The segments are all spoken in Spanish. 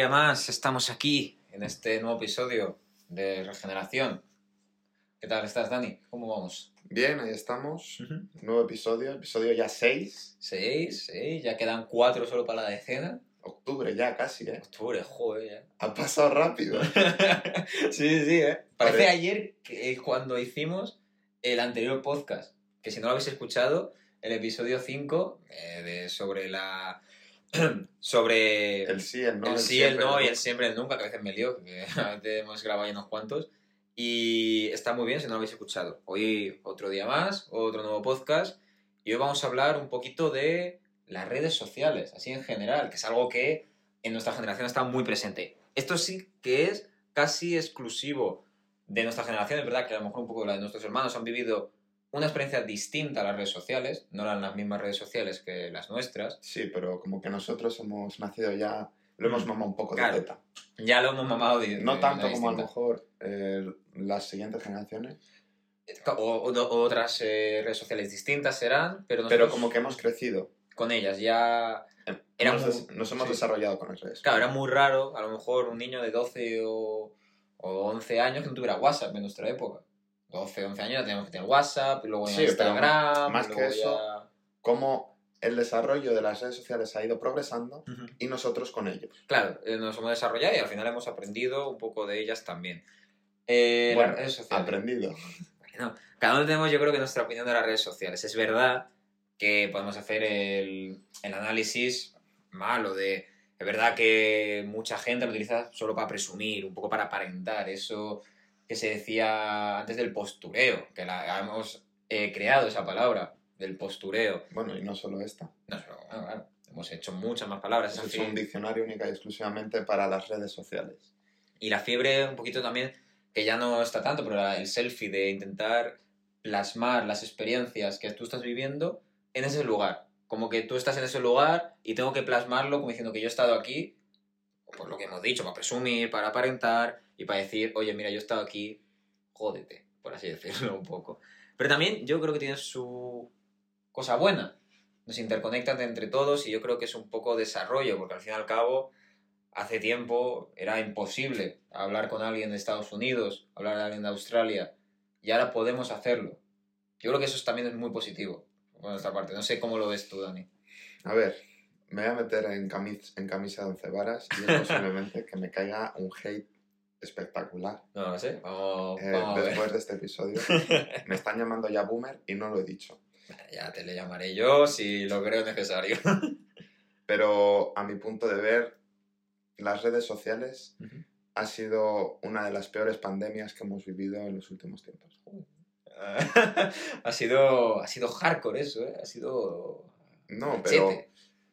día más estamos aquí en este nuevo episodio de Regeneración. ¿Qué tal estás, Dani? ¿Cómo vamos? Bien, ahí estamos. Nuevo episodio, episodio ya 6. Seis, sí, ya quedan cuatro solo para la decena. Octubre ya casi, ¿eh? Octubre, joder. Ha pasado rápido. sí, sí, ¿eh? Parece Pare- ayer que, cuando hicimos el anterior podcast, que si no lo habéis escuchado, el episodio 5 eh, de, sobre la... sobre El sí, el no. el sí, el no y el siempre, el nunca, que a veces me lío, que hemos grabado ya unos cuantos. Y está muy bien si no lo habéis escuchado. Hoy otro día más, otro nuevo podcast. Y hoy vamos a hablar un poquito de las redes sociales, así en general, que es algo que en nuestra generación está muy presente. Esto sí que es casi exclusivo de nuestra generación. Es verdad que a lo mejor un poco la de nuestros hermanos han vivido una experiencia distinta a las redes sociales. No eran las mismas redes sociales que las nuestras. Sí, pero como que nosotros hemos nacido ya, lo hemos Mm, mamado un poco claro. de teta. Ya lo hemos mamado de, No de tanto como a lo mejor eh, las siguientes generaciones, O, o- o otras eh, redes sociales distintas serán, pero pero como que hemos crecido. con ellas ya... eh, Era hemos muy- nos hemos sí. desarrollado con las redes. Claro, era muy raro, a lo mejor un niño de 12 o, o 11 años que no tuviera WhatsApp en nuestra época. 12, 11 años ya teníamos que tener WhatsApp, y luego Sí, pero Instagram, más y que luego eso, ya- Cómo el desarrollo de las redes sociales ha ido progresando Ujú. y nosotros con ellos. Claro, eh, nos hemos desarrollado y al final hemos aprendido un poco de ellas también. Eh, Bueno, las redes sociales. aprendido. No, cada uno tenemos yo creo que nuestra opinión de las redes sociales. Es verdad que podemos hacer el, el análisis malo de... Es verdad que mucha gente lo utiliza solo para presumir, un poco para aparentar. Eso que se decía antes del postureo, que la hemos eh, creado esa palabra, del postureo. Bueno, y no solo esta. No, pero, bueno, bueno, hemos hecho muchas más palabras. Es un diccionario única y exclusivamente para las redes sociales. Y la fiebre un poquito también, que ya no está tanto, pero el selfie de intentar plasmar las experiencias que tú estás viviendo en ese lugar. Como que tú estás en ese lugar y tengo que plasmarlo como diciendo que yo he estado aquí, por lo que hemos dicho, para presumir, para aparentar y para decir, oye, mira, yo he estado aquí, jódete, por así decirlo un poco. Pero también yo creo que tiene su cosa buena. Nos interconectan entre todos y yo creo que es un poco desarrollo, porque al fin y al cabo hace tiempo era imposible hablar con alguien de Estados Unidos, hablar con alguien de Australia, y ahora podemos hacerlo. Yo creo que eso también es muy positivo por nuestra parte. No sé cómo lo ves tú, Dani. A ver, me voy a meter en, camis- en camisa de once varas y es posiblemente que me caiga un hate espectacular No lo sé. Vamos, eh, vamos después de este episodio. Me están llamando ya boomer y no lo he dicho. Ya te le llamaré yo si lo creo necesario. Pero a mi punto de ver, las redes sociales ha sido una de las peores pandemias que hemos vivido en los últimos tiempos. ha sido ha sido hardcore eso, ¿eh? Ha sido No, pero.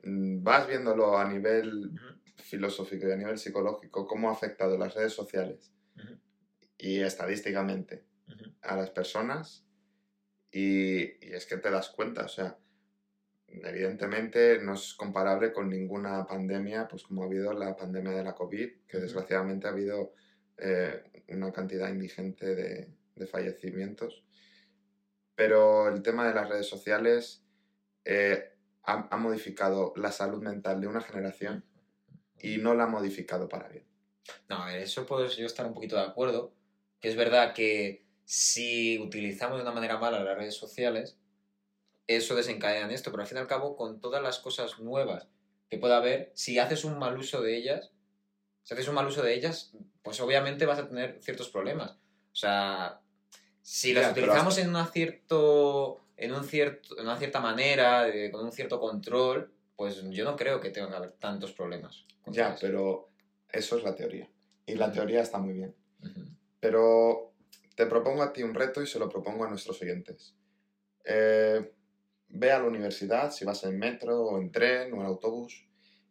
Mm, vas viéndolo a nivel filosófico y a nivel psicológico, cómo ha afectado las redes sociales y estadísticamente a las personas y, y es que te das cuenta, o sea, evidentemente no es comparable con ninguna pandemia, pues como ha habido la pandemia de la COVID, que desgraciadamente ha habido eh, una cantidad indigente de, de fallecimientos. Pero el tema de las redes sociales eh, ha, ha modificado la salud mental de una generación y no la ha modificado para bien. No, a ver, eso puedo yo estar un poquito de acuerdo. Que es verdad que si utilizamos de una manera mala las redes sociales, eso desencadena en esto. Pero al fin y al cabo, con todas las cosas nuevas que pueda haber, si haces un mal uso de ellas, si haces un mal uso de ellas, pues obviamente vas a tener ciertos problemas. O sea, si las Ya, utilizamos hasta- en una cierto. En un cierto. en una cierta manera, con un cierto control, pues yo no creo que tenga que haber tantos problemas. Ya, ellas. pero eso es la teoría. Y la teoría está muy bien. Ujú. Pero te propongo a ti un reto y se lo propongo a nuestros oyentes. Eh, ve a la universidad, si vas en metro o en tren o en autobús,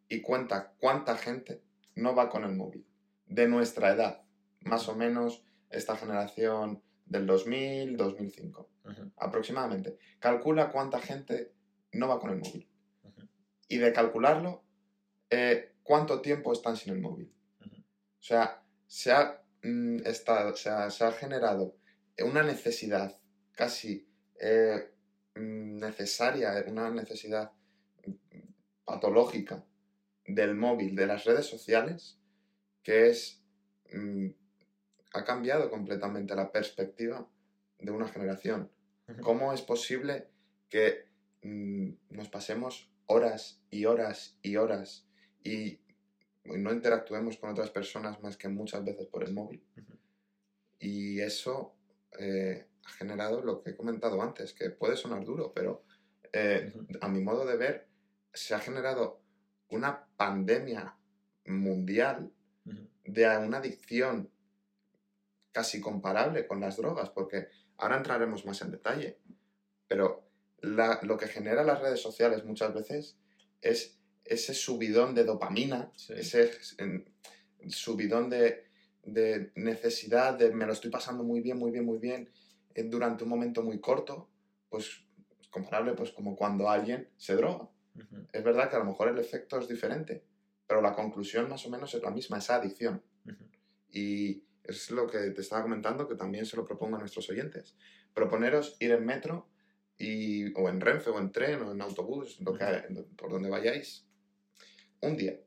y cuenta cuánta gente no va con el móvil. De nuestra edad, más o menos esta generación del 2000, 2005, Ujú. aproximadamente. Calcula cuánta gente no va con el móvil. Y de calcularlo, eh, cuánto tiempo están sin el móvil. O sea, se ha, mm, estado- se ha, se ha generado una necesidad casi eh, mm, necesaria, una necesidad mm, patológica del móvil, de las redes sociales, que es... mm, ha cambiado completamente la perspectiva de una generación. ¿Cómo es posible que mm, nos pasemos horas y horas y horas y no interactuemos con otras personas más que muchas veces por el móvil? Y eso eh, ha generado lo que he comentado antes, que puede sonar duro, pero eh, a mi modo de ver se ha generado una pandemia mundial de una adicción casi comparable con las drogas, porque ahora entraremos más en detalle, pero la- lo que genera las redes sociales muchas veces es ese subidón de dopamina, Sí. ese en- subidón de, de necesidad de me lo estoy pasando muy bien, muy bien, muy bien eh, durante un momento muy corto, pues comparable pues como cuando alguien se droga. Es verdad que a lo mejor el efecto es diferente, pero la conclusión más o menos es la misma, esa adicción. Y es lo que te estaba comentando, que también se lo propongo a nuestros oyentes. Proponeros ir en metro, y, o en Renfe, o en tren, o en autobús, lo que, por donde vayáis, un día.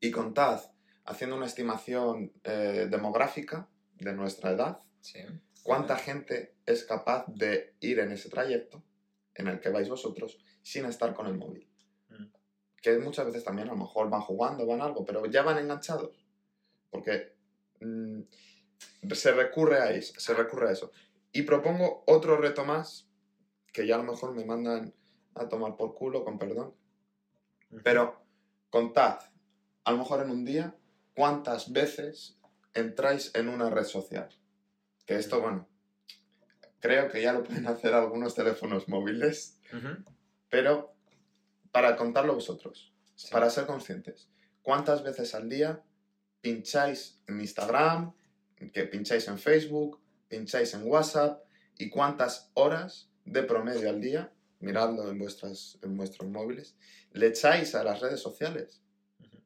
Y contad, haciendo una estimación eh, demográfica de nuestra edad, Sí. cuánta gente es capaz de ir en ese trayecto en el que vais vosotros sin estar con el móvil. Mm. Que muchas veces también a lo mejor van jugando, van algo, pero ya van enganchados. Porque mm, se, recurre a eso, se recurre a eso. Y propongo otro reto más, que ya a lo mejor me mandan a tomar por culo, con perdón. Pero contad, a lo mejor en un día, cuántas veces entráis en una red social. Que esto, bueno, creo que ya lo pueden hacer algunos teléfonos móviles, pero para contarlo vosotros, Sí. para ser conscientes, ¿cuántas veces al día pincháis en Instagram, que pincháis en Facebook, pincháis en WhatsApp y cuántas horas de promedio al día, miradlo en, vuestras, en vuestros móviles, le echáis a las redes sociales?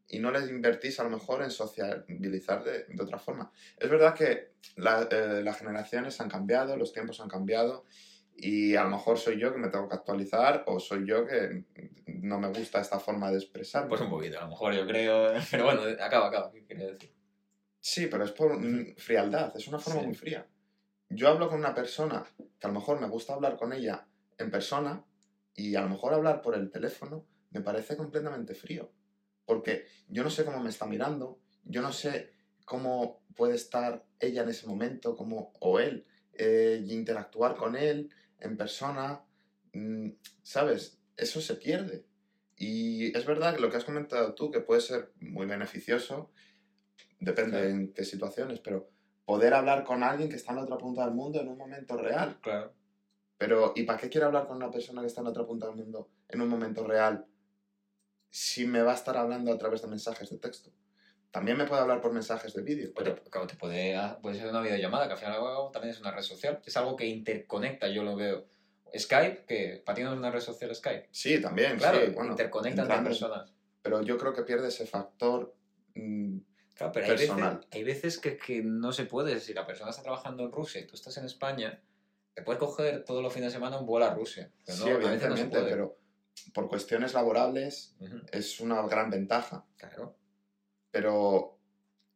Y no les invertís a lo mejor en sociabilizar de, de otra forma. Es verdad que la- eh, las generaciones han cambiado, los tiempos han cambiado y a lo mejor soy yo que me tengo que actualizar o soy yo que no me gusta esta forma de expresarme. Pues un poquito, a lo mejor yo creo. Pero bueno, acaba, acaba. ¿Qué quería decir? Sí, pero es por frialdad, es una forma Sí. muy fría. Yo hablo con una persona que a lo mejor me gusta hablar con ella en persona y a lo mejor hablar por el teléfono me parece completamente frío. Porque yo no sé cómo me está mirando, yo no sé cómo puede estar ella en ese momento, cómo, o él, eh, y interactuar con él en persona, mm, ¿sabes? Eso se pierde. Y es verdad que lo que has comentado tú, que puede ser muy beneficioso, depende Claro. en qué situaciones, pero poder hablar con alguien que está en la otra punta del mundo en un momento real. Claro. Pero, ¿y para qué quiero hablar con una persona que está en la otra punta del mundo en un momento real si me va a estar hablando a través de mensajes de texto? También me puede hablar por mensajes de vídeo, Pero claro, te puede, ah, puede ser una videollamada, que al final también es una red social. Es algo que interconecta, yo lo veo. Skype, que para ti no es una red social Skype. sí, también, Claro, sí, bueno, interconecta entre entrando- personas. Pero yo creo que pierde ese factor mm, Claro, pero hay veces, personal. hay veces que, que no se puede. Si la persona está trabajando en Rusia y tú estás en España, te puedes coger todos los fines de semana un vuelo a Rusia. Pero sí, no, no se evidentemente, puede. pero por cuestiones laborales Ujú, es una gran ventaja. Claro. Pero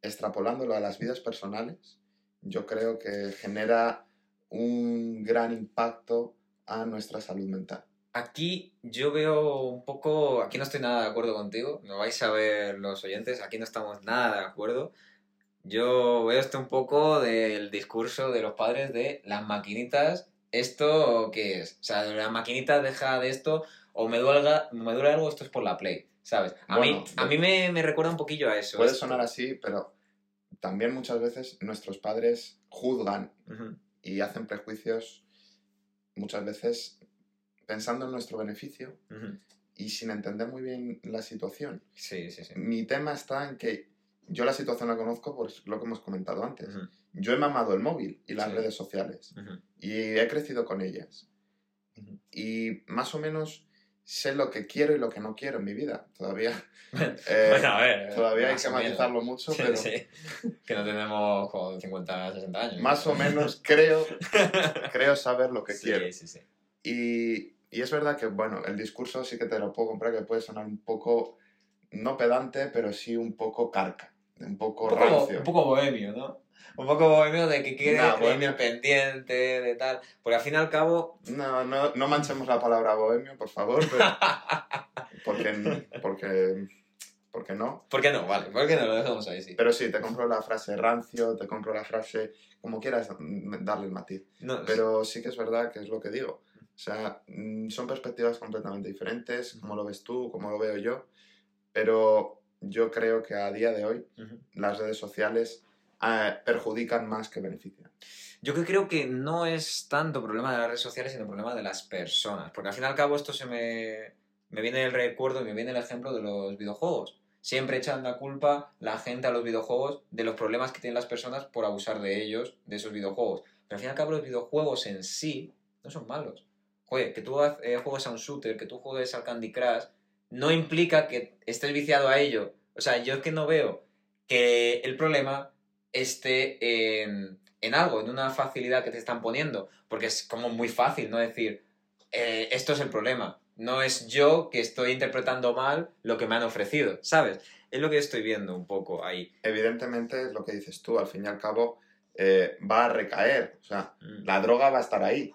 extrapolándolo a las vidas personales, yo creo que genera un gran impacto a nuestra salud mental. Aquí yo veo un poco, aquí no estoy nada de acuerdo contigo, no vais a ver los oyentes, aquí no estamos nada de acuerdo. Yo veo esto un poco del discurso de los padres de las maquinitas, ¿esto qué es? O sea, la maquinita deja de esto o me duele, me duele algo, esto es por la Play, ¿sabes? A Bueno, mí, a mí me, me recuerda un poquillo a eso. Puede esto. sonar así, pero también muchas veces nuestros padres juzgan Ujú, y hacen prejuicios muchas veces pensando en nuestro beneficio ujú. y sin entender muy bien la situación. Sí, sí, sí. Mi tema está en que yo la situación la conozco por lo que hemos comentado antes. Ujú, Yo he mamado el móvil y las Sí. redes sociales y he crecido con ellas. Y más o menos sé lo que quiero y lo que no quiero en mi vida. Todavía, eh, Bueno, a ver. todavía hay que matizarlo mucho, Sí, pero sí. Que no tenemos como 50, 60 años. más o menos creo, creo saber lo que sí, quiero. Sí, sí, Y, y es verdad que, bueno, el discurso sí que te lo puedo comprar, que puede sonar un poco, no pedante, pero sí un poco carca. Un poco Un poco, rancio. un poco bohemio, ¿no? Un poco bohemio de que quiere Nah, bohemio. pendiente, de tal. Porque al fin y al cabo, No, no, no manchemos la palabra bohemio, por favor, pero... porque, porque, porque no. ¿por qué no? Vale, ¿por qué no? Lo dejamos ahí, sí. Pero sí, te compro la frase rancio, te compro la frase, como quieras mm, darle el matiz. No, Pero sí que es verdad que es lo que digo. O sea, mm, son perspectivas completamente diferentes, como lo ves tú, como lo veo yo. Pero yo creo que a día de hoy las redes sociales eh, perjudican más que benefician. Yo que creo que no es tanto problema de las redes sociales, sino problema de las personas. Porque al fin y al cabo esto se me, me viene el recuerdo y me viene el ejemplo de los videojuegos. Siempre echan la culpa la gente a los videojuegos de los problemas que tienen las personas por abusar de ellos, de esos videojuegos. Pero al fin y al cabo los videojuegos en sí no son malos. Joder, que tú eh, juegues a un shooter, que tú juegues al Candy Crush, no implica que estés viciado a ello. O sea, yo es que no veo que el problema esté en, en algo, en una facilidad que te están poniendo. Porque es como muy fácil, ¿no? Decir, eh, esto es el problema. No es yo que estoy interpretando mal lo que me han ofrecido, ¿sabes? Es lo que estoy viendo un poco ahí. Evidentemente es lo que dices tú, al fin y al cabo eh, va a recaer. O sea, Mm. la droga va a estar ahí.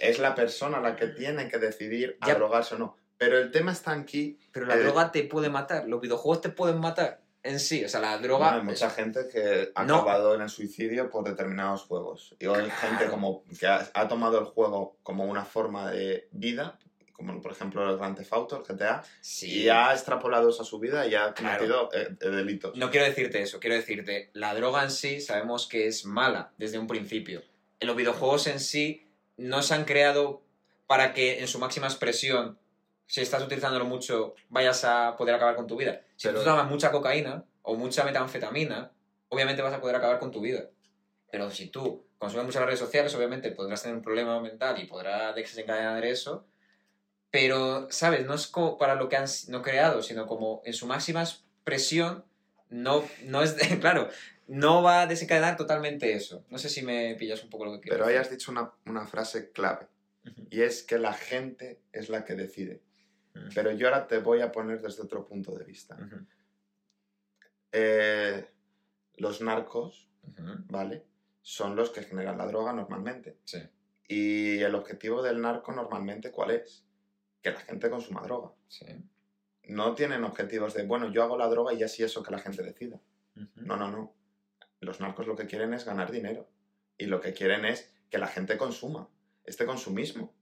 Es la persona la que tiene que decidir a drogarse o no. Pero el tema está aquí. Pero la droga te puede matar, los videojuegos te pueden matar en sí. O sea, la droga... Hay mucha gente que ha No. acabado en el suicidio por determinados juegos. Y hay gente como que ha, ha tomado el juego como una forma de vida, como por ejemplo el Grand Theft Auto, el GTA, Sí. y ha extrapolado eso a su vida y ha cometido eh, eh, delitos. No quiero decirte eso, quiero decirte, la droga en sí sabemos que es mala desde un principio. En los videojuegos en sí no se han creado para que en su máxima expresión, si estás utilizándolo mucho, vayas a poder acabar con tu vida. Si Pero- tú tomas mucha cocaína o mucha metanfetamina, obviamente vas a poder acabar con tu vida. Pero si tú consumes muchas redes sociales, obviamente podrás tener un problema mental y podrás desencadenar eso. Pero, ¿sabes? No es como para lo que han no creado, sino como en su máxima expresión, no, no es, de- claro, no va a desencadenar totalmente eso. No sé si me pillas un poco lo que quiero Pero ahí has decir. dicho una, una frase clave, y es que la gente es la que decide. Pero yo ahora te voy a poner desde otro punto de vista. Eh, los narcos. ¿vale? Son los que generan la droga normalmente. Sí. Y el objetivo del narco normalmente, ¿cuál es? Que la gente consuma droga. Sí. No tienen objetivos de, bueno, yo hago la droga y así eso que la gente decida. No, no, no. Los narcos lo que quieren es ganar dinero. Y lo que quieren es que la gente consuma. Este consumismo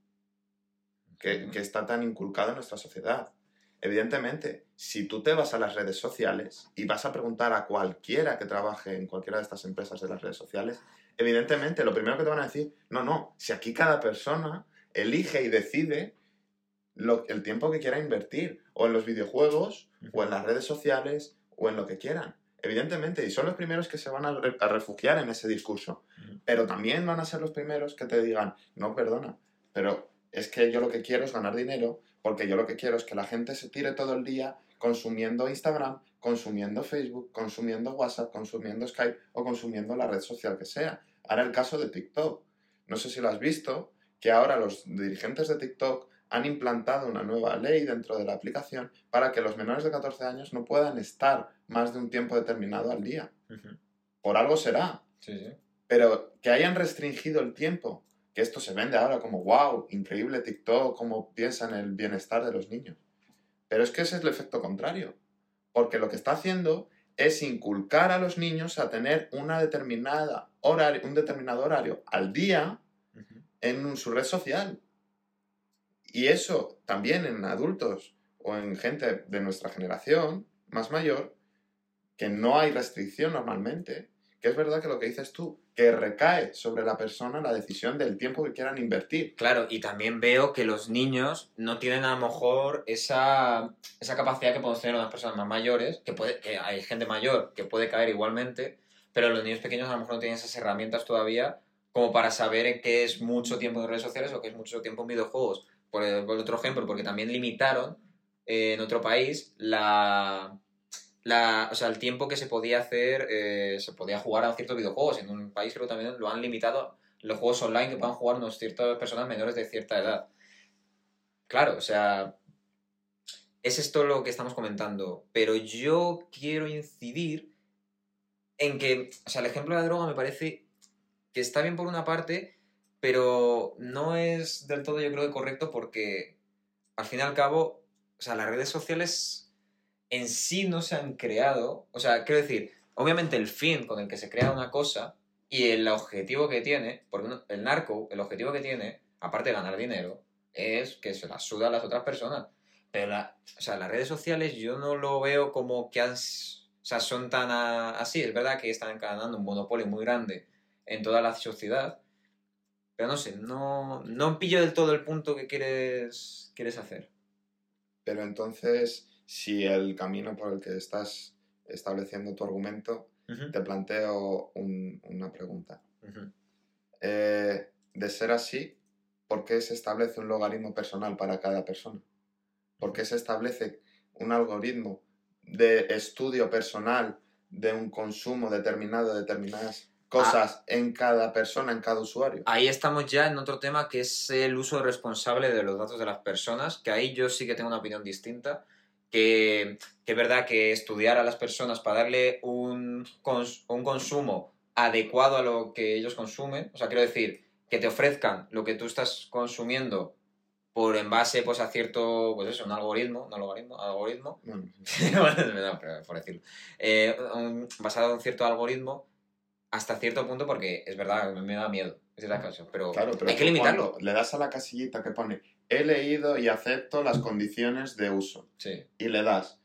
que, está tan inculcado en nuestra sociedad. Evidentemente, si tú te vas a las redes sociales y vas a preguntar a cualquiera que trabaje en cualquiera de estas empresas de las redes sociales, evidentemente lo primero que te van a decir, no, no, si aquí cada persona elige y decide lo, el tiempo que quiera invertir, o en los videojuegos, o en las redes sociales, o en lo que quieran. Evidentemente, y son los primeros que se van a, re- a refugiar en ese discurso. Pero también van a ser los primeros que te digan, no, perdona, pero es que yo lo que quiero es ganar dinero, porque yo lo que quiero es que la gente se tire todo el día consumiendo Instagram, consumiendo Facebook, consumiendo WhatsApp, consumiendo Skype o consumiendo la red social que sea. Ahora el caso de TikTok. No sé si lo has visto, que ahora los dirigentes de TikTok han implantado una nueva ley dentro de la aplicación para que los menores de 14 años no puedan estar más de un tiempo determinado al día. Por algo será, Sí, sí. pero que hayan restringido el tiempo, que esto se vende ahora como, wow, increíble TikTok, cómo piensa en el bienestar de los niños. Pero es que ese es el efecto contrario, porque lo que está haciendo es inculcar a los niños a tener una determinada horario, un determinado horario al día en su red social. Y eso también en adultos o en gente de nuestra generación más mayor, que no hay restricción normalmente, es verdad que lo que dices tú, que recae sobre la persona la decisión del tiempo que quieran invertir. Claro, y también veo que los niños no tienen a lo mejor esa, esa capacidad que podemos tener las personas más mayores, que, puede, que hay gente mayor que puede caer igualmente, pero los niños pequeños a lo mejor no tienen esas herramientas todavía como para saber qué es mucho tiempo en redes sociales o qué es mucho tiempo en videojuegos. Por otro ejemplo, porque también limitaron eh, en otro país la, la, o sea, el tiempo que se podía hacer, eh, se podía jugar a ciertos videojuegos. En un país creo que también lo han limitado los juegos online que puedan jugar unos ciertas personas menores de cierta edad. Claro, o sea, es esto lo que estamos comentando, pero yo quiero incidir en que, o sea, el ejemplo de la droga me parece que está bien por una parte, pero no es del todo yo creo correcto porque al fin y al cabo, o sea, las redes sociales en sí no se han creado, o sea, quiero decir, obviamente el fin con el que se crea una cosa y el objetivo que tiene, porque el narco, el objetivo que tiene, aparte de ganar dinero, es que se la suda a las otras personas. Pero la, o sea, las redes sociales yo no lo veo como que han, o sea, son tan así. Es verdad que están ganando un monopolio muy grande en toda la sociedad. Pero no sé, no, no pillo del todo el punto que quieres, quieres hacer. Pero entonces, si el camino por el que estás estableciendo tu argumento, te planteo una pregunta. Eh, de ser así, ¿por qué se establece un logaritmo personal para cada persona? ¿Por qué se establece un algoritmo de estudio personal de un consumo determinado, de determinadas cosas ah. en cada persona, en cada usuario? Ahí estamos ya en otro tema que es el uso responsable de los datos de las personas, que ahí yo sí que tengo una opinión distinta. Que, es verdad que estudiar a las personas para darle un, un consumo adecuado a lo que ellos consumen, o sea, quiero decir, que te ofrezcan lo que tú estás consumiendo por en base pues a cierto pues eso un algoritmo un algoritmo algoritmo. Por decirlo. Eh, basado en cierto algoritmo hasta cierto punto porque es verdad me da miedo es la cosa pero, hay que limitarlo. le das a la casillita que pone he leído y acepto las condiciones de uso sí. y le das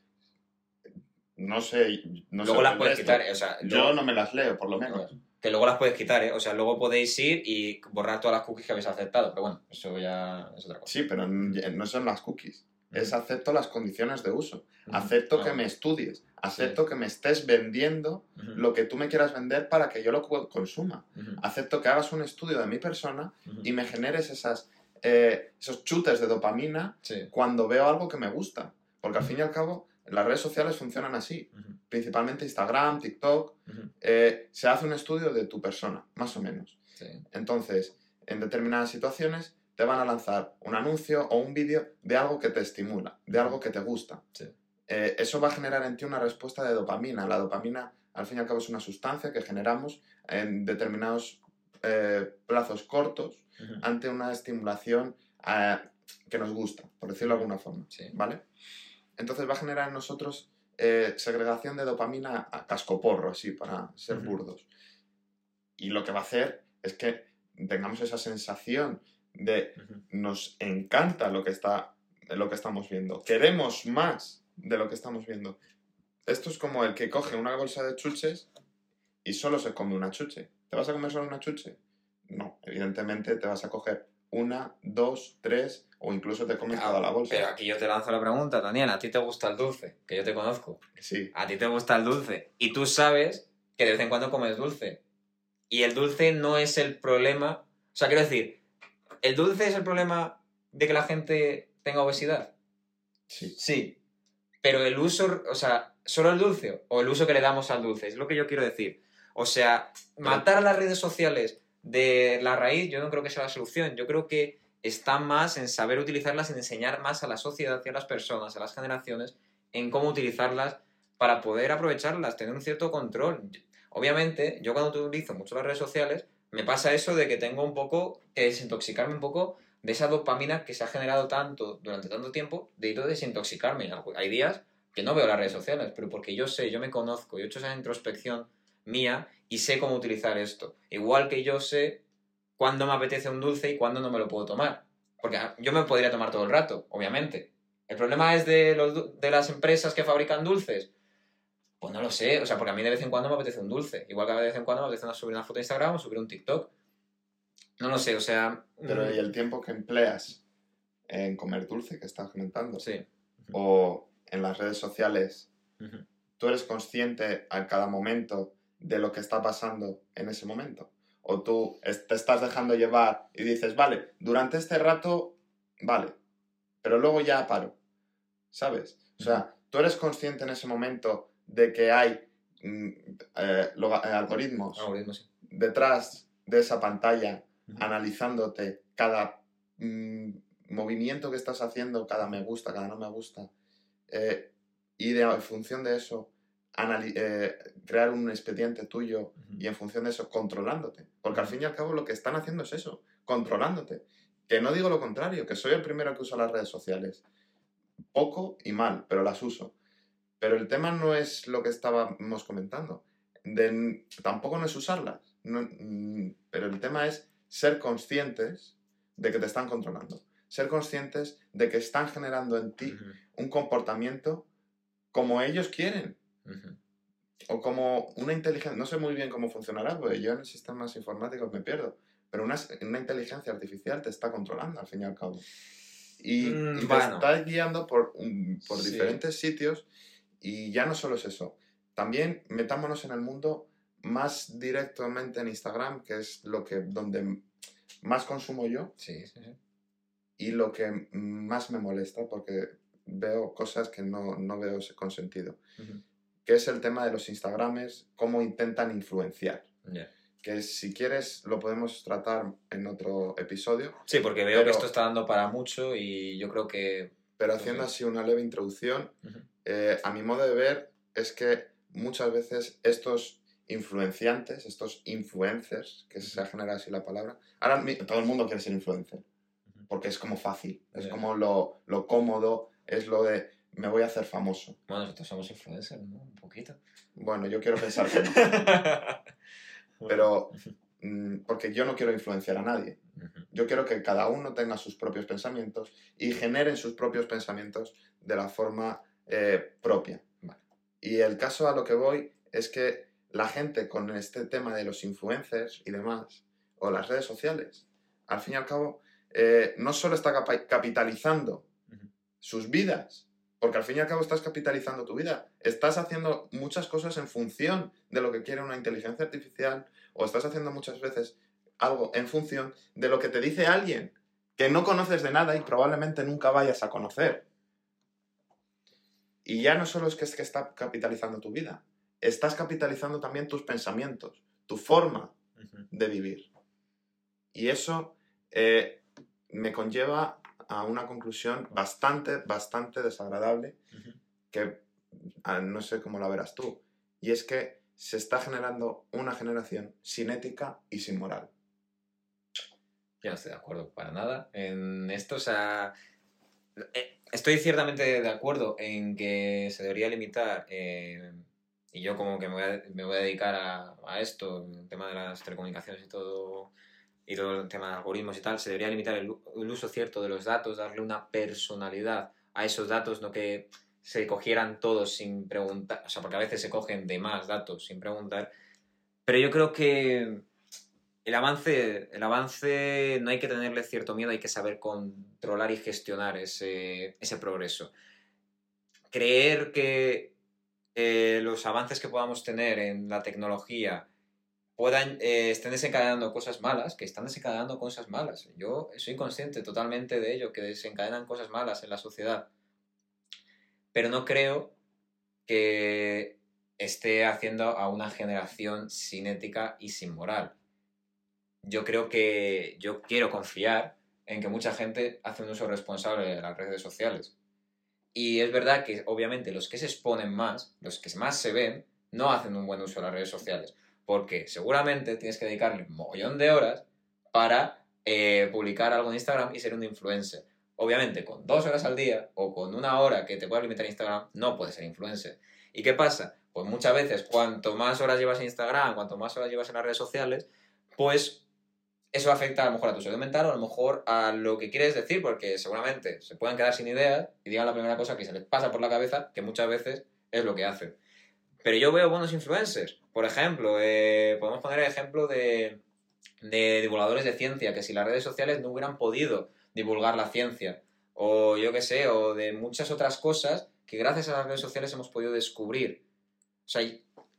no sé no luego las puedes quitar o sea, yo no me las leo por lo menos que luego las puedes quitar, ¿eh? O sea, luego podéis ir y borrar todas las cookies que habéis aceptado, pero bueno, eso ya es otra cosa. Sí, pero no son las cookies. Es acepto las condiciones de uso. Acepto que me estudies. Acepto que me estés vendiendo lo que tú me quieras vender para que yo lo consuma. Acepto que hagas un estudio de mi persona y me generes esas, eh, esos chutes de dopamina cuando veo algo que me gusta. Porque al fin y al cabo, las redes sociales funcionan así, principalmente Instagram, TikTok. Eh, se hace un estudio de tu persona, más o menos. Entonces, en determinadas situaciones te van a lanzar un anuncio o un vídeo de algo que te estimula, de algo que te gusta. Eh, eso va a generar en ti una respuesta de dopamina. La dopamina, al fin y al cabo, es una sustancia que generamos en determinados eh, plazos cortos ante una estimulación que nos gusta, por decirlo de alguna forma. ¿Vale? Entonces va a generar en nosotros eh, segregación de dopamina a cascoporro, así, para ser burdos. Y lo que va a hacer es que tengamos esa sensación de nos encanta lo que, está, lo que estamos viendo, queremos más de lo que estamos viendo. Esto es como el que coge una bolsa de chuches y solo se come una chuche. ¿Te vas a comer solo una chuche? No, evidentemente te vas a coger una, dos, tres o incluso te comes toda la bolsa. Pero aquí yo te lanzo la pregunta, Daniel, ¿a ti te gusta el dulce? Que yo te conozco. Sí. A ti te gusta el dulce. Y tú sabes que de vez en cuando comes dulce. Y el dulce no es el problema. O sea, quiero decir, ¿el dulce es el problema de que la gente tenga obesidad? Sí. Sí. Pero el uso, o sea, solo el dulce o el uso que le damos al dulce, es lo que yo quiero decir. O sea, matar a las redes sociales de la raíz, yo no creo que sea la solución. Yo creo que está más en saber utilizarlas, en enseñar más a la sociedad y a las personas, a las generaciones, en cómo utilizarlas para poder aprovecharlas, tener un cierto control. Obviamente, yo cuando utilizo mucho las redes sociales, me pasa eso de que tengo un poco que desintoxicarme un poco de esa dopamina que se ha generado tanto durante tanto tiempo, de ir a desintoxicarme. Hay días que no veo las redes sociales, pero porque yo sé, yo me conozco, yo he hecho esa introspección mía y sé cómo utilizar esto. Igual que yo sé cuándo me apetece un dulce y cuándo no me lo puedo tomar. Porque ah, yo me podría tomar todo el rato, obviamente. ¿El problema es de, los, de las empresas que fabrican dulces? Pues no lo sé, o sea, porque a mí de vez en cuando me apetece un dulce. Igual que de vez en cuando me apetece subir una foto a Instagram o subir un TikTok. No lo sé, o sea... Pero mm. ¿y el tiempo que empleas en comer dulce que estás comentando? Sí. O en las redes sociales, ¿tú eres consciente a cada momento de lo que está pasando en ese momento. O tú te estás dejando llevar y dices, vale, durante este rato, vale, pero luego ya paro. ¿Sabes? O sea, tú eres consciente en ese momento de que hay mm, eh, eh, algoritmos, detrás de esa pantalla analizándote cada mm, movimiento que estás haciendo, cada me gusta, cada no me gusta. Eh, y de, en función de eso, eh, crear un expediente tuyo Ujú. y en función de eso controlándote. Porque al fin y al cabo lo que están haciendo es eso, controlándote. Que no digo lo contrario, que soy el primero que usa las redes sociales. Poco y mal, pero las uso. Pero el tema no es lo que estábamos comentando. De- tampoco no es usarlas. no- pero el tema es ser conscientes de que te están controlando. Ser conscientes de que están generando en ti Ujú. un comportamiento como ellos quieren Ujú. o como una inteligencia, no sé muy bien cómo funcionará, porque yo en sistemas informáticos me pierdo, pero una, una inteligencia artificial te está controlando al fin y al cabo. Y, Mm, y te bueno. está guiando por, por Sí. diferentes sitios y ya no solo es eso, también metámonos en el mundo más directamente en Instagram, que es lo que donde más consumo yo Sí, sí, sí. y lo que más me molesta porque veo cosas que no, no veo con sentido Ujú. Que es el tema de los Instagramers, cómo intentan influenciar. Que si quieres lo podemos tratar en otro episodio, Sí, porque veo Pero- que esto está dando para mucho y yo creo que... pero haciendo sí. así una leve introducción, eh, a mi modo de ver es que muchas veces estos influenciantes, estos influencers, que se ha generado así la palabra, ahora todo el mundo quiere ser influencer, porque es como fácil, es como lo, lo cómodo, es lo de me voy a hacer famoso. Bueno, nosotros somos influencers, ¿no? Un poquito. Bueno, yo quiero pensar que no, pero mm, porque yo no quiero influenciar a nadie. Yo quiero que cada uno tenga sus propios pensamientos y generen sus propios pensamientos de la forma eh, propia. Vale. Y el caso a lo que voy es que la gente con este tema de los influencers y demás, o las redes sociales, al fin y al cabo, eh, no solo está capitalizando sus vidas, porque al fin y al cabo estás capitalizando tu vida, estás haciendo muchas cosas en función de lo que quiere una inteligencia artificial, o estás haciendo muchas veces algo en función de lo que te dice alguien que no conoces de nada y probablemente nunca vayas a conocer. Y ya no solo es que, es que está capitalizando tu vida, estás capitalizando también tus pensamientos, tu forma de vivir. Y eso eh, me conlleva a una conclusión bastante, bastante desagradable que ah, no sé cómo la verás tú. Y es que se está generando una generación sin ética y sin moral. Yo no estoy de acuerdo para nada en esto. O sea, eh, estoy ciertamente de acuerdo en que se debería limitar, eh, y yo como que me voy a, me voy a dedicar a, a esto, el tema de las telecomunicaciones y todo, y todo el tema de algoritmos y tal, se debería limitar el, el uso cierto de los datos, darle una personalidad a esos datos, no que se cogieran todos sin preguntar, o sea, porque a veces se cogen de más datos sin preguntar, pero yo creo que el avance, el avance no hay que tenerle cierto miedo, hay que saber controlar y gestionar ese, ese progreso. Creer que eh, los avances que podamos tener en la tecnología puedan, eh, estén desencadenando cosas malas, que están desencadenando cosas malas. Yo soy consciente totalmente de ello, que desencadenan cosas malas en la sociedad. Pero no creo que esté haciendo a una generación sin ética y sin moral yo creo que yo quiero confiar en que mucha gente hace un uso responsable de las redes sociales. Y es verdad que obviamente los que se exponen más, los que más se ven, no hacen un buen uso de las redes sociales. Porque seguramente tienes que dedicarle un mogollón de horas para eh, publicar algo en Instagram y ser un influencer. Obviamente, con dos horas al día o con una hora que te puedas limitar Instagram, no puedes ser influencer. ¿Y qué pasa? Pues muchas veces, cuanto más horas llevas en Instagram, cuanto más horas llevas en las redes sociales, pues eso afecta a lo mejor a tu salud mental o a lo mejor a lo que quieres decir, porque seguramente se puedan quedar sin ideas y digan la primera cosa que se les pasa por la cabeza, que muchas veces es lo que hacen. Pero yo veo buenos influencers. Por ejemplo, eh, podemos poner el ejemplo de, divulgadores de ciencia, que si las redes sociales no hubieran podido divulgar la ciencia, o yo qué sé, o de muchas otras cosas que gracias a las redes sociales hemos podido descubrir. O sea,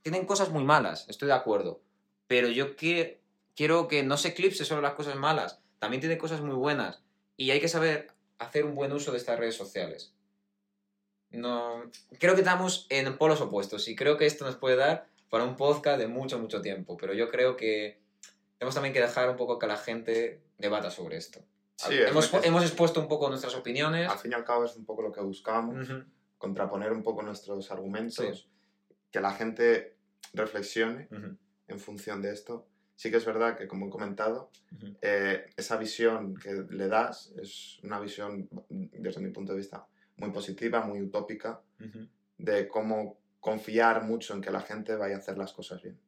tienen cosas muy malas, estoy de acuerdo, pero yo quiero que no se eclipse solo las cosas malas, también tiene cosas muy buenas, y hay que saber hacer un buen uso de estas redes sociales. No, creo que estamos en polos opuestos y creo que esto nos puede dar para un podcast de mucho, mucho tiempo, pero yo creo que tenemos también que dejar un poco que la gente debata sobre esto. Sí, es hemos, que- hemos expuesto un poco nuestras opiniones. Al fin y al cabo es un poco lo que buscamos, Ujú. contraponer un poco nuestros argumentos que la gente reflexione Ujú, en función de esto. Sí que es verdad que, como he comentado, ujú. eh, esa visión que le das es una visión, desde mi punto de vista, muy positiva, muy utópica, de cómo confiar mucho en que la gente vaya a hacer las cosas bien.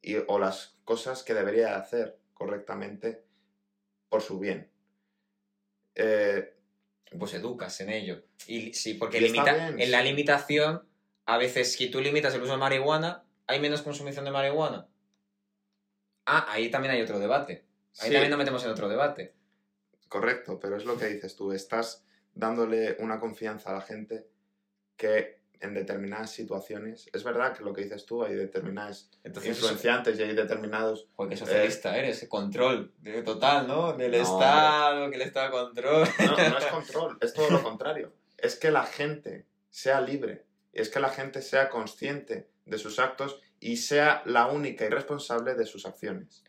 Y, o las cosas que debería hacer correctamente por su bien. Eh, Pues educas en ello. Y sí, porque Y limita, bien, en la limitación, a veces si tú limitas el uso de marihuana, hay menos consumición de marihuana. Ah, ahí también hay otro debate. Ahí sí, también nos metemos en otro debate. correcto, pero es lo que dices tú, estás dándole una confianza a la gente que en determinadas situaciones, es verdad que lo que dices tú, hay determinadas Entonces, influenciantes y hay determinados... joder, qué socialista eres, control de- total, ¿no? Del No, Estado, que el Estado control. No, no es control, es todo lo contrario. Es que la gente sea libre, es que la gente sea consciente de sus actos y sea la única y responsable de sus acciones.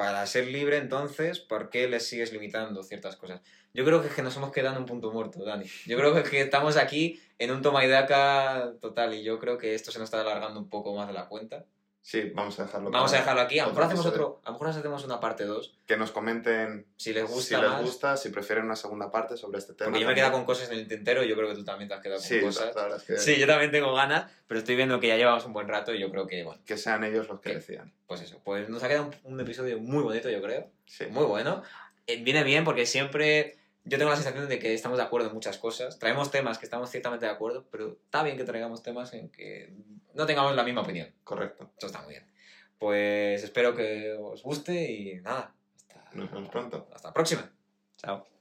Para ser libre, entonces, ¿por qué le sigues limitando ciertas cosas? Yo creo que es que nos hemos quedado en un punto muerto, Dani. Yo creo que- que estamos aquí en un toma y daca total y yo creo que esto se nos está alargando un poco más de la cuenta. Sí, vamos a dejarlo. Vamos a dejarlo aquí. A lo mejor hacemos otro, a lo mejor hacemos una parte 2. Que nos comenten Si les gusta si les más. gusta, si prefieren una segunda parte sobre este tema. Porque yo me he quedado con cosas en el tintero y yo creo que tú también te has quedado con Sí, cosas. la verdad es que, Sí, yo también tengo ganas, pero estoy viendo que ya llevamos un buen rato y yo creo que, bueno, que sean ellos los que ¿Qué? decidan. pues eso. Pues nos ha quedado un, un episodio muy bonito, yo creo. Sí. Muy bueno. Eh, viene bien porque siempre yo tengo la sensación de que estamos de acuerdo en muchas cosas. Traemos temas que estamos ciertamente de acuerdo, pero está bien que traigamos temas en que no tengamos la misma opinión. Correcto. Eso está muy bien. Pues espero que os guste y nada. Hasta, Nos vemos pronto. hasta la próxima. Chao.